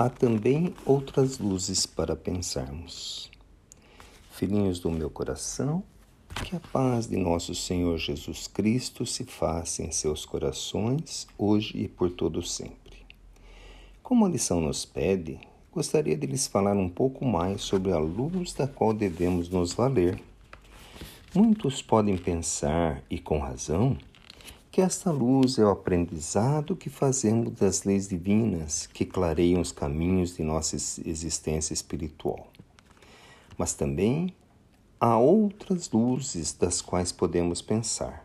há também outras luzes para pensarmos. Filhinhos do meu coração, que a paz de nosso Senhor Jesus Cristo se faça em seus corações, hoje e por todo sempre. Como a lição nos pede, gostaria de lhes falar um pouco mais sobre a luz da qual devemos nos valer. Muitos podem pensar, e com razão, que esta luz é o aprendizado que fazemos das leis divinas que clareiam os caminhos de nossa existência espiritual. Mas também há outras luzes das quais podemos pensar.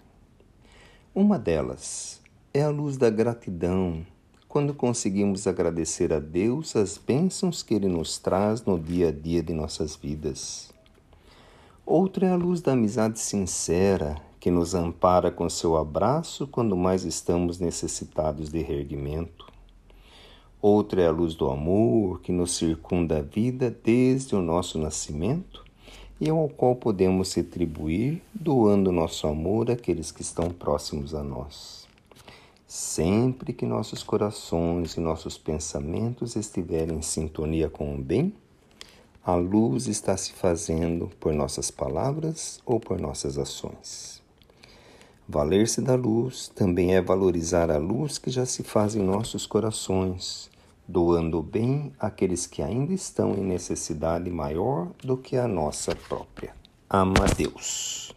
Uma delas é a luz da gratidão, quando conseguimos agradecer a Deus as bênçãos que Ele nos traz no dia a dia de nossas vidas. Outra é a luz da amizade sincera, que nos ampara com seu abraço quando mais estamos necessitados de reerguimento. Outra é a luz do amor que nos circunda a vida desde o nosso nascimento e ao qual podemos retribuir doando nosso amor àqueles que estão próximos a nós. Sempre que nossos corações e nossos pensamentos estiverem em sintonia com o bem, a luz está se fazendo por nossas palavras ou por nossas ações. Valer-se da luz também é valorizar a luz que já se faz em nossos corações, doando bem àqueles que ainda estão em necessidade maior do que a nossa própria. Ama Deus.